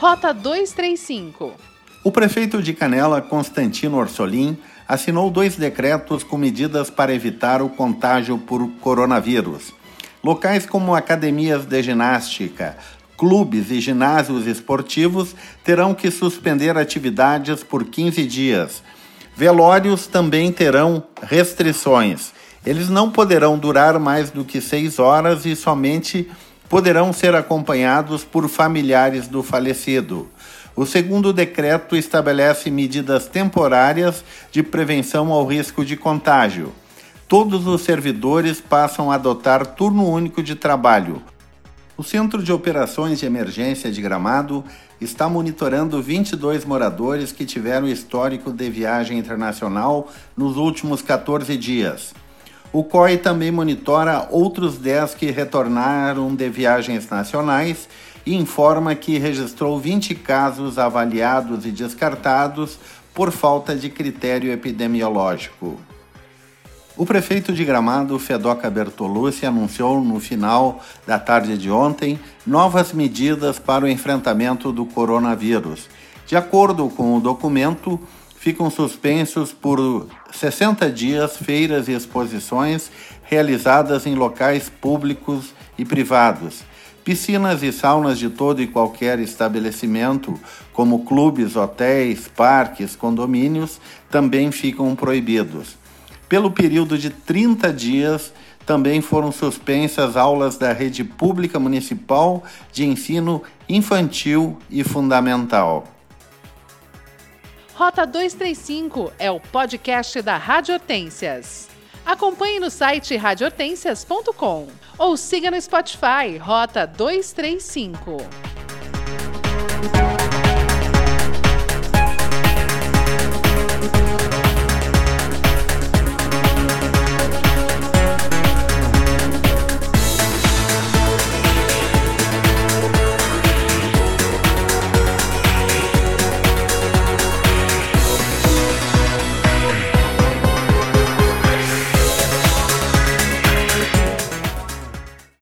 Rota 235. O prefeito de Canela, Constantino Orsolim, assinou dois decretos com medidas para evitar o contágio por coronavírus. Locais como academias de ginástica, clubes e ginásios esportivos terão que suspender atividades por 15 dias. Velórios também terão restrições. Eles não poderão durar mais do que seis horas e somente poderão ser acompanhados por familiares do falecido. O segundo decreto estabelece medidas temporárias de prevenção ao risco de contágio. Todos os servidores passam a adotar turno único de trabalho. O Centro de Operações de Emergência de Gramado está monitorando 22 moradores que tiveram histórico de viagem internacional nos últimos 14 dias. O COI também monitora outros 10 que retornaram de viagens nacionais e informa que registrou 20 casos avaliados e descartados por falta de critério epidemiológico. O prefeito de Gramado, Fedoca Bertolucci, anunciou no final da tarde de ontem novas medidas para o enfrentamento do coronavírus. De acordo com o documento, ficam suspensos por 60 dias feiras e exposições realizadas em locais públicos e privados. Piscinas e saunas de todo e qualquer estabelecimento, como clubes, hotéis, parques, condomínios, também ficam proibidos. Pelo período de 30 dias, também foram suspensas aulas da rede pública municipal de ensino infantil e fundamental. Rota 235 é o podcast da Rádio Hortências. Acompanhe no site radiohortências.com ou siga no Spotify Rota 235.